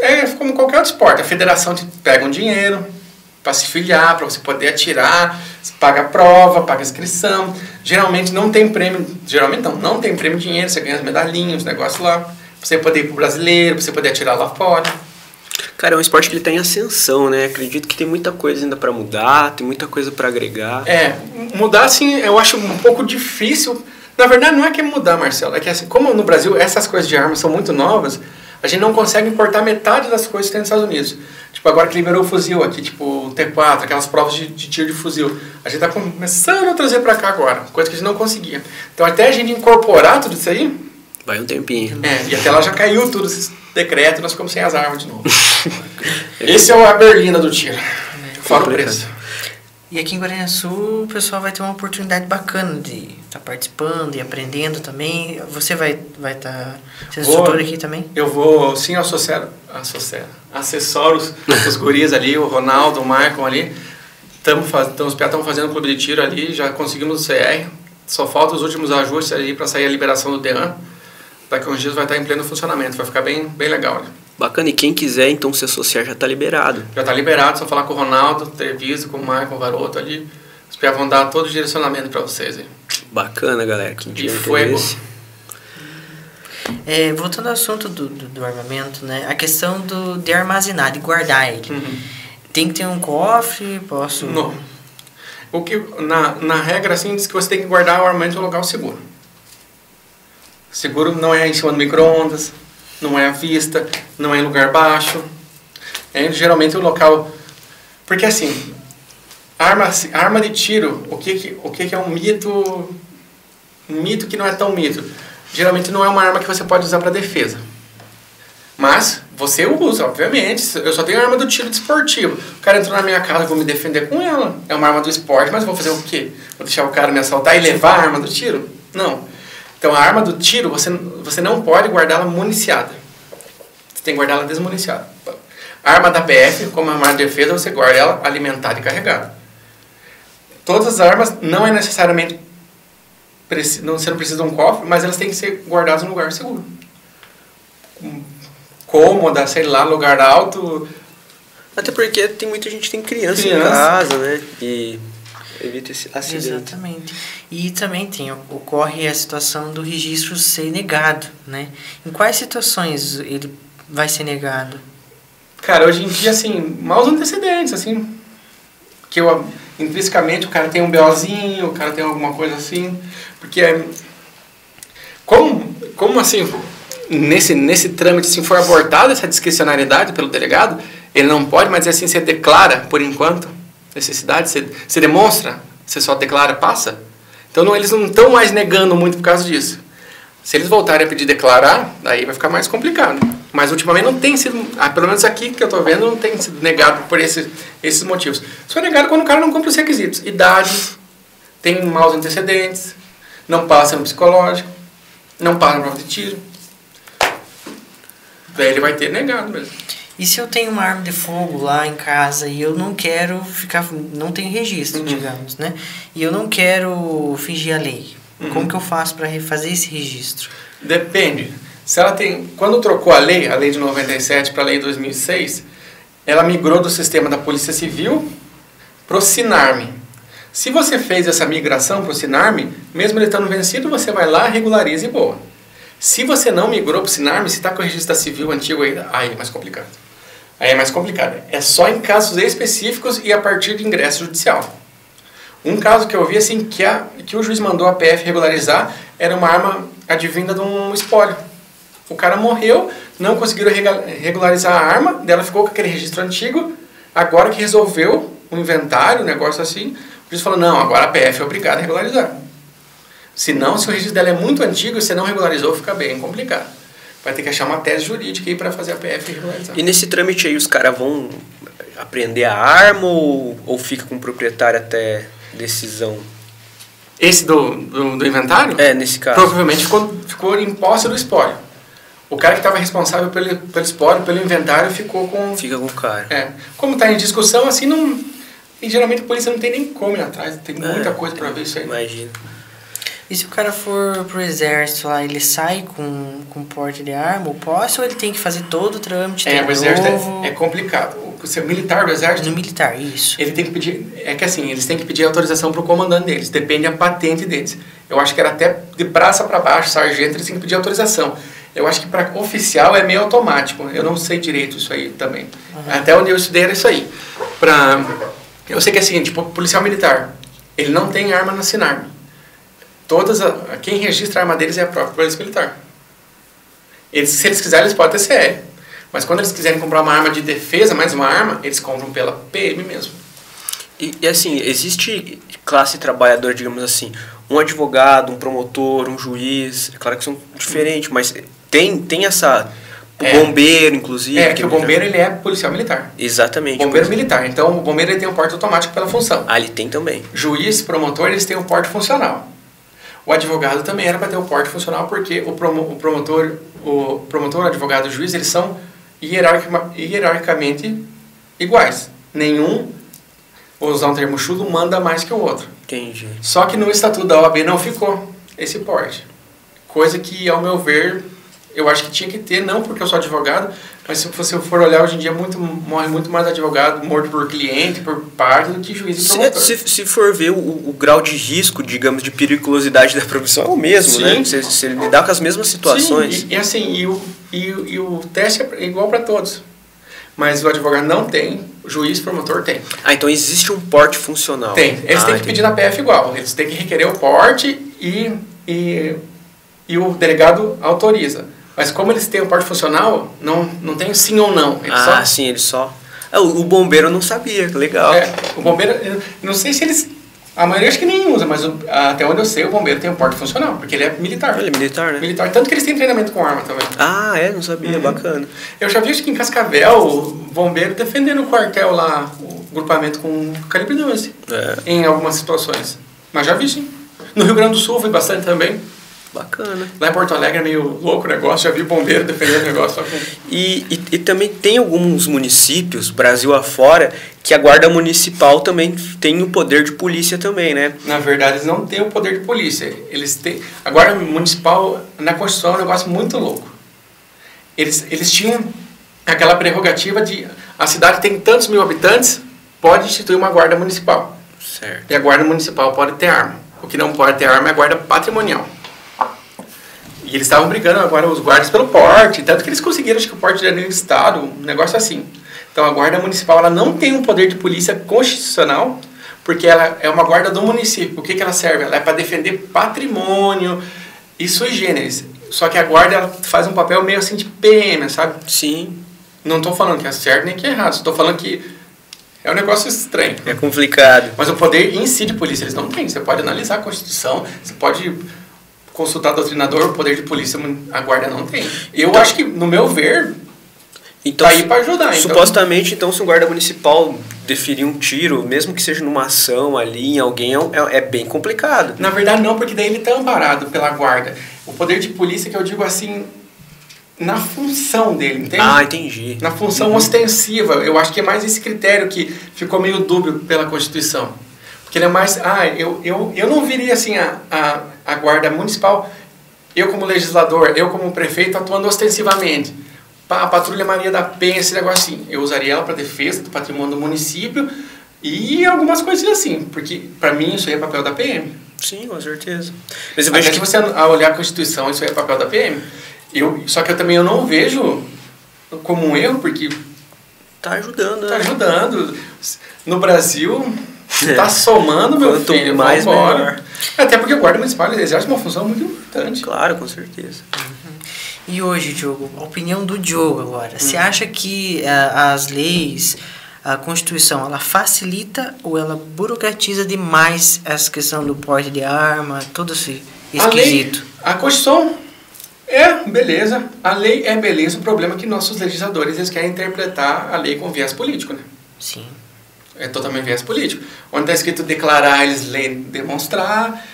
é como qualquer outro esporte. A federação te pega um dinheiro para se filiar, para você poder atirar, paga a prova, paga a inscrição. Geralmente não tem prêmio, geralmente não, não tem prêmio dinheiro, você ganha as medalhinhas, os negócios lá. Pra você poder ir pro brasileiro, pra você poder atirar lá fora. Cara, é um esporte que ele tá em ascensão, né? Acredito que tem muita coisa ainda pra mudar, tem muita coisa pra agregar. É, mudar assim, eu acho um pouco difícil. Na verdade, não é que é mudar, Marcelo, é que assim, como no Brasil essas coisas de armas são muito novas, a gente não consegue importar metade das coisas que tem nos Estados Unidos. Tipo, agora que liberou o fuzil aqui, tipo o T4, aquelas provas de, de tiro de fuzil. A gente tá começando a trazer pra cá agora, coisa que a gente não conseguia. Então, até a gente incorporar tudo isso aí, Vai um tempinho. é, e até lá já caiu tudo esses decretos e nós ficamos sem as armas de novo. Esse é o a Berlina do tiro. Fora o preço. E aqui em Guarani Sul o pessoal vai ter uma oportunidade bacana de estar participando e aprendendo também. Você vai vai estar sendo Vou. instrutor aqui também? Eu vou sim associar, associar, acessar os, os guris ali, o Ronaldo, o Maicon ali. Estamos faz, tamo, os piá estão fazendo clube de tiro ali, já conseguimos o CR. Só falta os últimos ajustes ali para sair a liberação do DEAN. Daqui a uns dias vai estar em pleno funcionamento, vai ficar bem, bem legal. Né? Bacana, e quem quiser então se associar já tá liberado. Já está liberado, só falar com o Ronaldo, Treviso, com o Maicon, o Varoto ali. Os piá vão dar todo o direcionamento para vocês aí. Bacana, galera. Quem E tiver foi interesse. É, voltando ao assunto do, do, do armamento, né? A questão do, de armazenar, de guardar ele. Uhum. Tem que ter um cofre, posso... Não. O que, na, na regra, assim, diz que você tem que guardar o armamento em um local seguro. Seguro não é em cima do micro-ondas, não é à vista, não é em lugar baixo. É geralmente o local... Porque, assim, arma, arma de tiro, o que, o que, é um mito... Um mito que não é tão mito. Geralmente não é uma arma que você pode usar para defesa. Mas você usa, obviamente. Eu só tenho arma do tiro desportivo. O cara entrou na minha casa, eu vou me defender com ela. É uma arma do esporte, mas vou fazer o quê? Vou deixar o cara me assaltar e levar a arma do tiro? Não. Então a arma do tiro, você, você não pode guardá-la municiada. Você tem que guardá-la desmuniciada. A arma da PF, como arma de defesa, você guarda ela alimentada e carregada. Todas as armas não é necessariamente não, você não precisa de um cofre, mas elas têm que ser guardadas em lugar seguro. Cômoda, sei lá, lugar alto. Até porque tem muita gente que tem criança, em Criança. casa, né? E evita esse acidente. Exatamente. E também tem, ocorre a situação do registro ser negado, né? Em quais situações ele vai ser negado? Cara, hoje em dia, assim, maus antecedentes, assim. Que eu, intrinsecamente o cara tem um BOzinho, o cara tem alguma coisa assim. Porque, é, como, como assim, nesse, nesse trâmite, assim, foi abortada essa discricionariedade pelo delegado, ele não pode, mas assim, você declara, por enquanto, necessidade, você, você demonstra, você só declara, passa. Então, não, eles não estão mais negando muito por causa disso. Se eles voltarem a pedir declarar, daí vai ficar mais complicado. Mas ultimamente não tem sido, ah, pelo menos aqui que eu estou vendo, não tem sido negado por esses, esses motivos. Só é negado quando o cara não cumpre os requisitos. Idade, tem maus antecedentes, não passa no psicológico, não passa no prova de tiro. Daí ele vai ter negado mesmo. E se eu tenho uma arma de fogo lá em casa e eu não quero ficar. não tenho registro, Uhum. digamos, né? E eu não quero fingir a lei. Uhum. Como que eu faço para refazer esse registro? Depende. Se ela tem, quando trocou a lei, a lei de 97 para a lei de 2006, ela migrou do sistema da Polícia Civil para o Sinarme. Se você fez essa migração para o Sinarme, mesmo ele estando vencido, você vai lá, regulariza e boa. Se você não migrou para o Sinarme, se está com o registro da civil antigo ainda, aí é mais complicado. Aí é mais complicado. É só em casos específicos e a partir de ingresso judicial. Um caso que eu vi assim que, a, que o juiz mandou a PF regularizar era uma arma advinda de um espólio. O cara morreu, não conseguiram regularizar a arma, dela ficou com aquele registro antigo. Agora que resolveu o inventário, um negócio assim, o juiz falou: não, agora a PF é obrigada a regularizar. Se não, se o registro dela é muito antigo e você não regularizou, fica bem complicado. Vai ter que achar uma tese jurídica aí para fazer a PF regularizar. E nesse trâmite aí os caras vão aprender a arma ou, ou fica com o proprietário até decisão? Esse do, do, do inventário? É, nesse caso. Provavelmente ficou, ficou em posse do espólio. O cara que estava responsável pelo, pelo espólio, pelo inventário, ficou com. Fica com o cara. É. Como está em discussão, assim, não. E geralmente a polícia não tem nem como ir atrás, tem muita É, coisa para ver isso aí. Imagina. E se o cara for pro exército lá, ele sai com, com porte de arma, ou posse, ou ele tem que fazer todo o trâmite É, o exército novo? é, é complicado. O ser militar do exército, No militar, isso. ele tem que pedir. É que assim, eles têm que pedir autorização pro comandante deles, depende da patente deles. Eu acho que era até de praça para baixo, sargento, eles têm que pedir autorização. Eu acho que para oficial é meio automático. Eu não sei direito isso aí também. Até onde eu estudei era isso aí. Pra, eu sei que é o seguinte, tipo, policial militar, ele não tem arma na Sinarme. Todas a, quem registra a arma deles é a própria polícia militar. Eles, se eles quiserem, eles podem ter CR. Mas quando eles quiserem comprar uma arma de defesa, mais uma arma, eles compram pela PM mesmo. E, e, assim, existe classe trabalhadora, digamos assim, um advogado, um promotor, um juiz, é claro que são diferentes, mas tem, tem essa. O É. bombeiro, inclusive. É, que o bombeiro ele é policial militar. Exatamente. Bombeiro militar. Então o bombeiro ele tem um porte automático pela função. Ah, ele tem também. Juiz, promotor, eles têm um porte funcional. O advogado também era para ter o porte funcional porque o, promo, o promotor, o promotor, o advogado e o juiz, eles são hierarquicamente iguais. Nenhum, vou usar um termo chulo, manda mais que o outro. Entendi. Só que no estatuto da OAB não ficou esse porte. Coisa que, ao meu ver, eu acho que tinha que ter, não porque eu sou advogado, Mas se você for olhar hoje em dia, muito, morre muito mais advogado morto por cliente, por parte, do que juiz e Se, promotor. se, se for ver o, o grau de risco, digamos, de periculosidade da profissão é o mesmo, Sim. né? Você, você lidar com as mesmas situações. Sim, e, e assim, e o, e, e o teste é igual para todos. Mas o advogado não tem, o juiz promotor tem. Ah, então existe um porte funcional. Tem. Eles ah, têm que entendi. pedir na PF igual. Eles têm que requerer o porte e, e, e o delegado autoriza. Mas como eles têm o porte funcional, não, não tem sim ou não. Eles Ah, só, sim, ele só. Ah, o, o bombeiro eu não sabia, legal. é, o bombeiro, não sei se eles... A maioria acho que nem usa, mas o- até onde eu sei, o bombeiro tem o porte funcional, porque ele é militar. Ele é militar, né? Militar. Tanto que eles têm treinamento com arma também. Ah, é? Não sabia, Uhum. bacana. Eu já vi acho que em Cascavel, o bombeiro defendendo o quartel lá, o grupamento com calibre 12, É, em algumas situações. Mas já vi sim. No Rio Grande do Sul vi bastante também. Bacana. Lá em Porto Alegre é meio louco o negócio, já vi bombeiro defendendo o negócio. Com... E, e, e também tem alguns municípios, Brasil afora, que a guarda municipal também tem o poder de polícia também, né? Na verdade, eles não têm o poder de polícia. Eles têm. A Guarda Municipal, na Constituição, é um negócio muito louco. Eles, eles tinham aquela prerrogativa de. A cidade tem tantos mil habitantes, pode instituir uma guarda municipal. Certo. E a guarda municipal pode ter arma. O que não pode ter arma é a guarda patrimonial. E eles estavam brigando agora, os guardas, pelo porte. Tanto que eles conseguiram, acho que o porte de nível estado, um negócio assim. Então a guarda municipal ela não tem um poder de polícia constitucional, porque ela é uma guarda do município. O que, que ela serve? Ela é para defender patrimônio e sui generis. Só que a guarda ela faz um papel meio assim de PM, sabe? Sim, Não estou falando que é certo nem que é errado. Estou falando que é um negócio estranho. é complicado. Mas o poder em si de polícia eles não têm. Você pode analisar a Constituição, você pode consultar o doutrinador, o poder de polícia a guarda não tem. Eu Então- acho que, no meu ver, Então, tá aí para ajudar. Então, supostamente, então, se o guarda municipal deferir um tiro, mesmo que seja numa ação ali em alguém, é, um- é- é bem complicado. na verdade não, porque daí ele está amparado pela guarda. O poder de polícia que eu digo assim, na função dele, entende? Ah, entendi. Na função ostensiva, eu acho que é mais esse critério que ficou meio dúbio pela Constituição. Porque ele é mais. Ah, eu, eu, eu não viria assim a, a, a guarda municipal, eu como legislador, eu como prefeito, atuando ostensivamente. A Patrulha Maria da Penha, esse negócio assim. Eu usaria ela para defesa do patrimônio do município e algumas coisas assim. Porque, para mim, isso aí é papel da PM. Sim, com certeza. Mas eu Até vejo se que você a olhar a Constituição, isso aí é papel da PM. Eu, só que eu também eu não vejo como um erro, porque tá ajudando, Tá né? ajudando. No Brasil, tá somando, meu Quanto filho. mais, vambora. melhor. Até porque o guarda municipal exerce uma função muito importante. Claro, com certeza. E hoje, Diogo, a opinião do Diogo agora. Você Hum. acha que ah, as leis, a Constituição, ela facilita ou ela burocratiza demais essa questão do porte de arma, todo esse A lei, esquisito? a Constituição é beleza, a lei é beleza. O problema é que nossos legisladores eles querem interpretar a lei com viés político, né? Sim. É totalmente viés político. Onde está escrito declarar, eles leem demonstrar.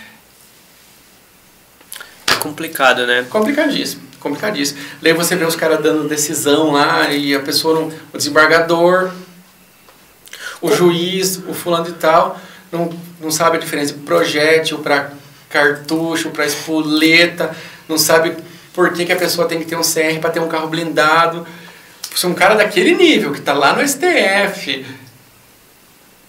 É complicado, né? Complicadíssimo, complicadíssimo. Daí você vê os caras dando decisão lá e a pessoa, não, o desembargador, o juiz, o fulano de tal, não, não sabe a diferença de projétil para cartucho, para espoleta, não sabe por que, que a pessoa tem que ter um CR para ter um carro blindado. Se um cara daquele nível, que está lá no STF,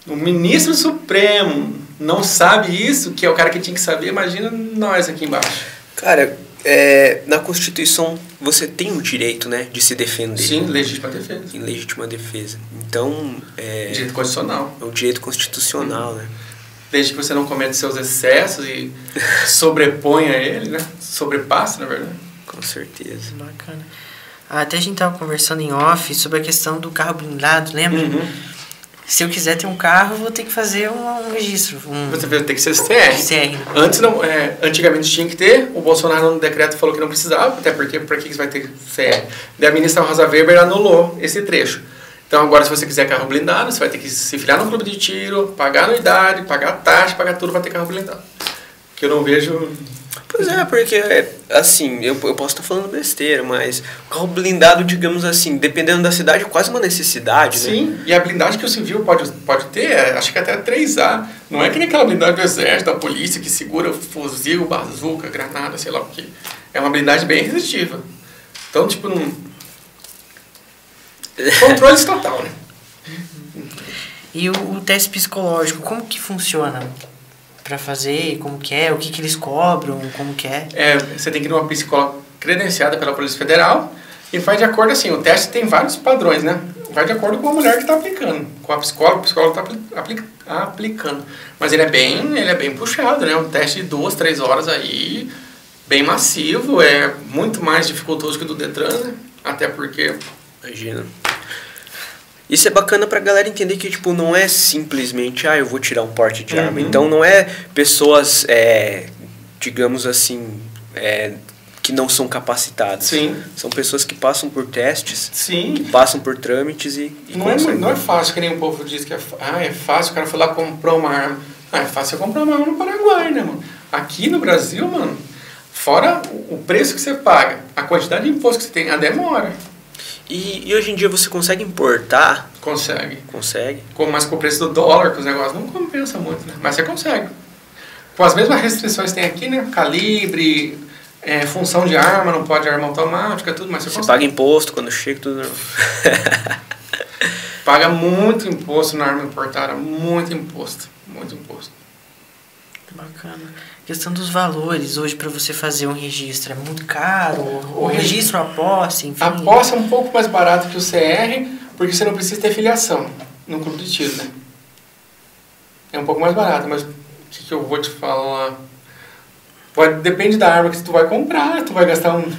o ministro supremo, não sabe isso, que é o cara que tinha que saber, imagina nós aqui embaixo. Cara, é, na Constituição você tem o direito, né, de se defender. Sim, legítima defesa. Em legítima defesa. Então, é, Direito constitucional. é um direito constitucional, né? Desde que você não comete seus excessos e sobreponha ele, né? Sobrepassa, na verdade. Com certeza. Bacana. Até a gente tava conversando em off sobre a questão do carro blindado, lembra? Uhum. Se eu quiser ter um carro, eu vou ter que fazer um, registro. Um Você vê, tem que ser CR. CR. Antes não, é, antigamente tinha que ter, o Bolsonaro no decreto falou que não precisava, até porque para que você vai ter CR? Daí a ministra Rosa Weber anulou esse trecho. Então agora se você quiser carro blindado, você vai ter que se filiar no clube de tiro, pagar anuidade, pagar taxa, pagar tudo para ter carro blindado. Que eu não vejo Pois é, porque, assim, eu, eu posso estar falando besteira, mas o carro blindado, digamos assim, dependendo da cidade, é quase uma necessidade, né? Sim, e a blindagem que o civil pode, pode ter, é, acho que até 3A. Não é que nem aquela blindagem do exército, da polícia, que segura fuzil, bazuca, granada, sei lá o que. É uma blindagem bem resistiva. Então, tipo, não... Controle total, né? E o, o teste psicológico, como que funciona? Pra fazer, como que é, o que que eles cobram, como que é? É, você tem que ir numa psicóloga credenciada pela Polícia Federal e faz de acordo assim, o teste tem vários padrões, né? Vai de acordo com a mulher que está aplicando, com a psicóloga, o psicólogo está apli aplicando. Mas ele é bem, ele é bem puxado, né? Um teste de duas, três horas aí, bem massivo, é muito mais dificultoso que o do Detran, né? Até porque... Imagina. Isso é bacana pra galera entender que, tipo, não é simplesmente, ah, eu vou tirar um porte de arma. Uhum. Então, não é pessoas, é, digamos assim, é, que não são capacitadas. Sim. São pessoas que passam por testes, que Sim, passam por trâmites e, e não é, não é fácil, que nem o povo diz que é, ah, é fácil, o cara foi lá comprou uma arma. Ah, é fácil comprar uma arma no Paraguai, né, mano? Aqui no Brasil, mano, fora o o preço que você paga, a quantidade de imposto que você tem, a demora. E, e hoje em dia você consegue importar? Consegue. Consegue. Com, mas com o preço do dólar, com os negócios, não compensa muito, né? Mas você consegue. Com as mesmas restrições que tem aqui, né? Calibre, é, função de arma, não pode arma automática, tudo, mas você, Você consegue. paga imposto quando chega, tudo. Paga muito imposto na arma importada, muito imposto, muito imposto. Bacana. Questão dos valores, hoje para você fazer um registro é muito caro, o, O registro, a posse, enfim. A posse é um pouco mais barato que o CR, porque você não precisa ter filiação no clube de tiro, né? É um pouco mais barato, mas o que, que eu vou te falar? Vai, depende da arma que tu vai comprar, tu vai gastar um,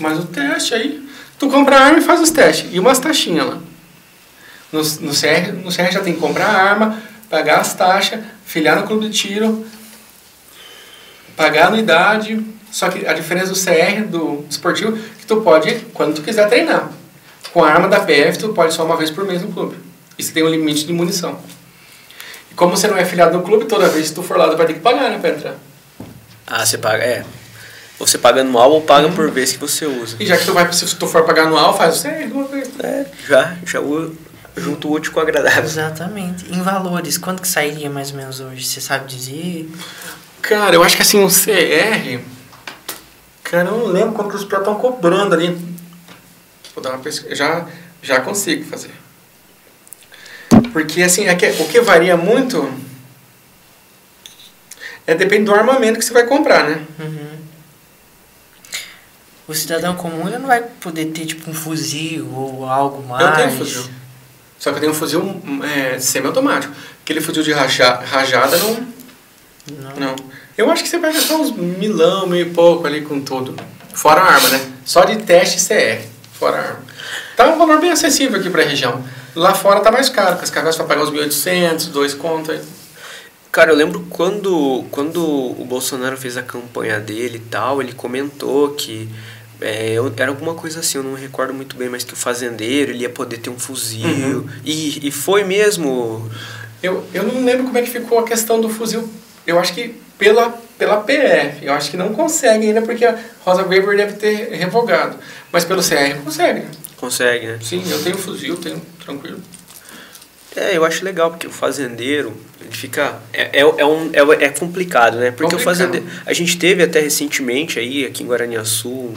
mais o teste aí. Tu compra a arma e faz os testes. E umas taxinhas lá. No, no, CR, no CR já tem que comprar a arma, pagar as taxas, filiar no clube de tiro, pagar a anuidade. Só que a diferença do CR, do esportivo, que tu pode ir quando tu quiser treinar. Com a arma da PF, tu pode só uma vez por mês no clube. E você tem um limite de munição. E como você não é filiado no clube, toda vez que tu for lá, tu vai ter que pagar, né, pra entrar. Ah, você paga, é. Ou você paga anual ou paga Uhum. por vez que você usa. E já que tu vai, se tu for pagar anual, faz o CR de uma vez. É, já, já junto o útil com o agradável. Exatamente. Em valores, quanto que sairia mais ou menos hoje? Você sabe dizer? Cara, eu acho que assim, um CR. Cara, eu não lembro quanto que os piores estão cobrando ali. Vou dar uma pesquisa. Já, já consigo fazer. Porque assim, é que, o que varia muito. É depende do armamento que você vai comprar, né? Uhum. O cidadão comum ele não vai poder ter tipo um fuzil ou algo mais. Eu tenho fuzil. Só que eu tenho um fuzil é, semi-automático. Aquele fuzil de raja, rajada não, Não. Não. Eu acho que você vai gastar uns milão, mil e pouco ali com tudo. Fora a arma, né? Só de teste CR. Fora a arma. Tá um valor bem acessível aqui pra região. Lá fora tá mais caro, porque as cargas vai pagar uns 1.800, dois contos. aí. Cara, eu lembro quando, quando o Bolsonaro fez a campanha dele e tal, ele comentou que é, era alguma coisa assim, eu não me recordo muito bem, mas que o fazendeiro ele ia poder ter um fuzil. Uhum. E, e foi mesmo. Eu, eu não lembro como é que ficou a questão do fuzil. Eu acho que pela, pela PF, eu acho que não consegue ainda, porque a Rosa Weber deve ter revogado. Mas pelo CR consegue. né? Consegue, né? Sim, eu tenho fuzil, tenho tranquilo. É, eu acho legal, porque o fazendeiro, ele fica. É, é, é, um, é, é complicado, né? Porque o Complicado. fazendeiro. A gente teve até recentemente aí, aqui em Guaraniaçu,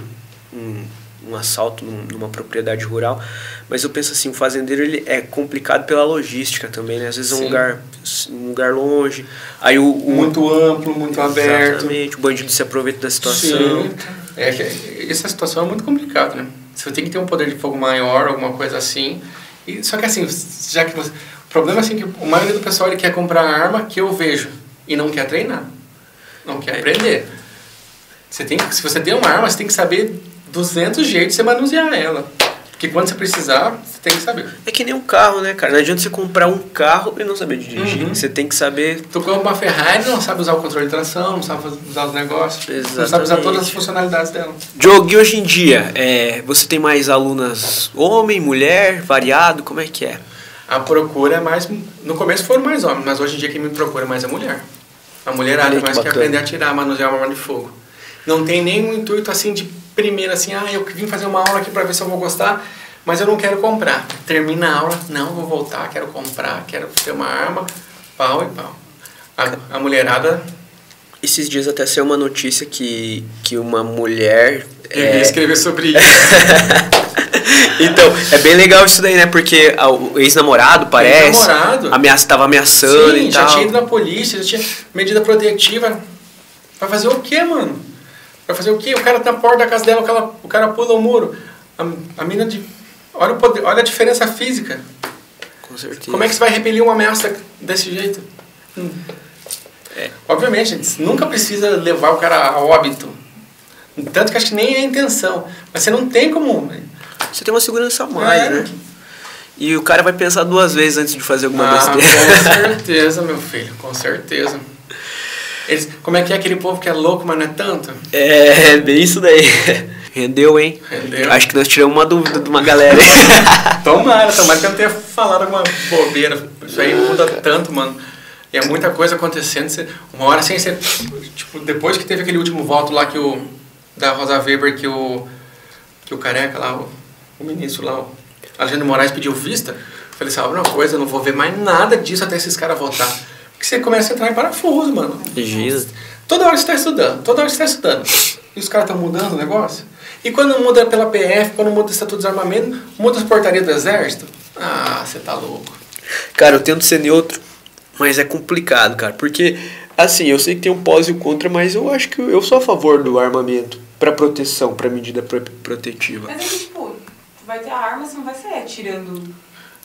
um, um assalto num- numa propriedade rural. Mas eu penso assim, o fazendeiro ele é complicado pela logística também, né? Às vezes é um lugar, um lugar longe. Aí o. o Muito amplo, muito aberto. Exatamente, o bandido se aproveita da situação. Sim. É que essa situação é muito complicada, né? Você tem que ter um poder de fogo maior, alguma coisa assim. E, só que assim, já que você, o problema é assim que a maioria do pessoal ele quer comprar arma que eu vejo e não quer treinar. Não quer É. aprender. Você tem se você tem uma arma, você tem que saber 200 jeitos de você manusear ela. Porque quando você precisar, você tem que saber. É que nem um carro, né, cara? Não adianta você comprar um carro e não saber dirigir. Uhum. Você tem que saber Tu compra uma Ferrari, não sabe usar o controle de tração, não sabe usar os negócios, não sabe usar Exatamente. todas as funcionalidades dela. Diogo, e hoje em dia, é, você tem mais alunas homem, mulher, variado? Como é que é? A procura é mais. No começo foram mais homens, mas hoje em dia quem me procura mais é mulher. A mulherada que mais quer bacana. aprender a tirar, manusear uma arma de fogo. Não tem nenhum intuito assim de primeira, assim, ah, eu vim fazer uma aula aqui pra ver se eu vou gostar, mas eu não quero comprar. Termina a aula, não, vou voltar, quero comprar, quero ter uma arma, pau e pau. A, a mulherada Esses dias até saiu uma notícia que, que uma mulher. eu É, escrever sobre isso. então, é bem legal isso daí, né? Porque o ex-namorado, parece, Ex-namorado. ameaça, tava ameaçando Sim, e já tal. tinha ido na polícia, já tinha medida protetiva. Vai fazer o quê, mano? Vai fazer o quê? O cara tá na porta da casa dela, o cara, o cara pula o muro. A, a mina de. Olha, o poder, olha a diferença física. Com certeza. Como é que você vai repelir uma ameaça desse jeito? Hum. É. Obviamente, gente, nunca precisa levar o cara a óbito. Tanto que acho que nem é a intenção. Mas você não tem como. Você tem uma segurança a mais, É. né? E o cara vai pensar duas vezes antes de fazer alguma Ah, besteira. com certeza, meu filho, com certeza. Eles, como é que é aquele povo que é louco, mas não é tanto? É, bem isso daí. Rendeu, hein? Rendeu. Acho que nós tiramos uma dúvida de uma galera. Tomara, tomara que eu não tenha falado alguma bobeira. Isso aí muda tanto, mano. E é muita coisa acontecendo. Uma hora sem ser. Tipo, depois que teve aquele último voto lá que o. Da Rosa Weber, que o. Que o careca lá, o, o ministro lá, o Alexandre Moraes pediu vista. Eu falei, sabe uma coisa, eu não vou ver mais nada disso até esses caras votar. Porque você começa a entrar em parafuso, mano. Imagina. Toda hora você está estudando, toda hora você está estudando. E os caras estão mudando o negócio. E quando muda pela PF, quando muda o Estatuto de Desarmamento, muda as portarias do Exército. Ah, você tá louco. Cara, eu tento ser neutro, mas é complicado, cara. Porque, assim, eu sei que tem um pós e o contra, mas eu acho que eu sou a favor do armamento pra proteção, pra medida pro- protetiva. Mas é que, tipo, vai ter a arma, você não vai sair atirando.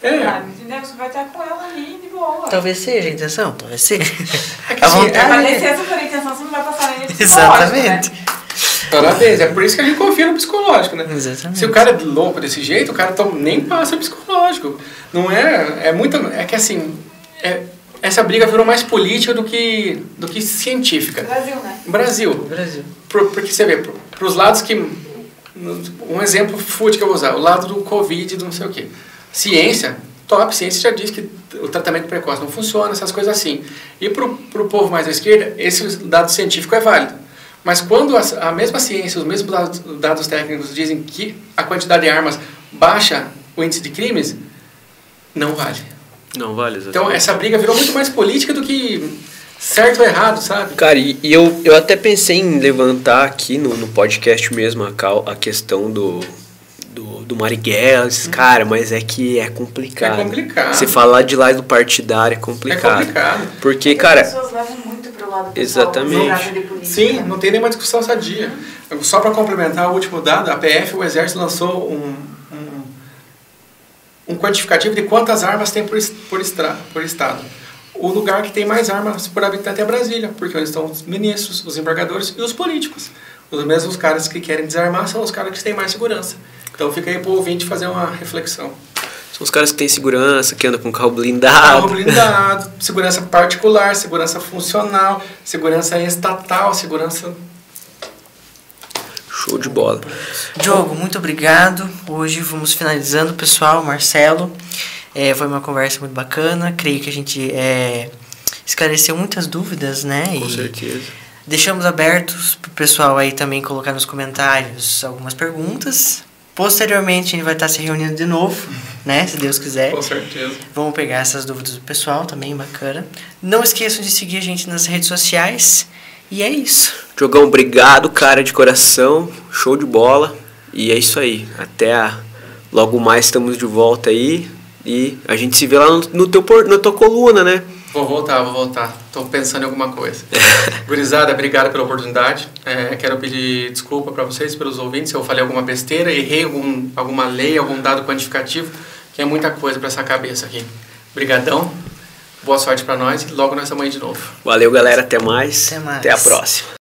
É. arma, entendeu? Você vai estar com ela ali de boa. Talvez seja a intenção, talvez seja. É que A vontade- Mas se essa for a intenção, você não vai passar nem Exatamente. Né? parabéns, é por isso que a gente confia no psicológico, né? Exatamente. Se o cara é louco desse jeito, o cara nem passa psicológico. Não é. É muito. É que assim. é- essa briga virou mais política do que, do que científica. Brasil, né? Brasil. Brasil. Pro- porque você vê, para os lados que. Um exemplo fútil que eu vou usar, o lado do Covid, do não sei o quê. Ciência, top, ciência já diz que o tratamento precoce não funciona, essas coisas assim. E para o povo mais à esquerda, esse dado científico é válido. Mas quando a, a mesma ciência, os mesmos dados, dados técnicos dizem que a quantidade de armas baixa o índice de crimes, não vale. Não vale, exatamente. Então essa briga virou muito mais política do que certo ou errado, sabe? Cara, e, e eu, eu até pensei em levantar aqui no, no podcast mesmo a, cal- a questão do, do, Marighella, esses cara, mas é que é complicado. É complicado. Você falar de lá do partidário é É complicado. complicado. Porque, As cara, pessoas levam muito pro lado pessoal. Exatamente. política. Sim, não tem nenhuma discussão sadia. Só para complementar o último dado, a PF, o Exército lançou um, um, um quantificativo de quantas armas tem por, por, estra, por estado. O lugar que tem mais armas por habitante é Brasília, porque onde estão os ministros, os embargadores e os políticos. Os mesmos caras que querem desarmar são os caras que têm mais segurança. Então fica aí para o ouvinte fazer uma reflexão. são os caras que têm segurança, que andam com carro Carro blindado. blindado, segurança particular, segurança funcional, segurança estatal, segurança Show de bola. Diogo, muito obrigado. Hoje vamos finalizando, pessoal. Marcelo, é, foi uma conversa muito bacana. Creio que a gente é, esclareceu muitas dúvidas, né? Com E certeza. Deixamos abertos para o pessoal aí também colocar nos comentários algumas perguntas. Posteriormente, a gente vai estar se reunindo de novo, né? Se Deus quiser. Com certeza. Vamos pegar essas dúvidas do pessoal também, bacana. Não esqueçam de seguir a gente nas redes sociais. E é isso. Jogão, obrigado, cara, de coração. Show de bola. E é isso aí. Até a... logo mais estamos de volta aí. E a gente se vê lá no, no teu, por- na tua coluna, né? Vou voltar, vou voltar. Tô pensando em alguma coisa. Gurizada, obrigado pela oportunidade. É, quero pedir desculpa para vocês, pelos ouvintes, se eu falei alguma besteira, errei algum, alguma lei, algum dado quantificativo, que é muita coisa para essa cabeça aqui. Brigadão. Boa sorte para nós e logo nós estamos aí de novo. Valeu, galera. Até mais. Até mais. Até a próxima.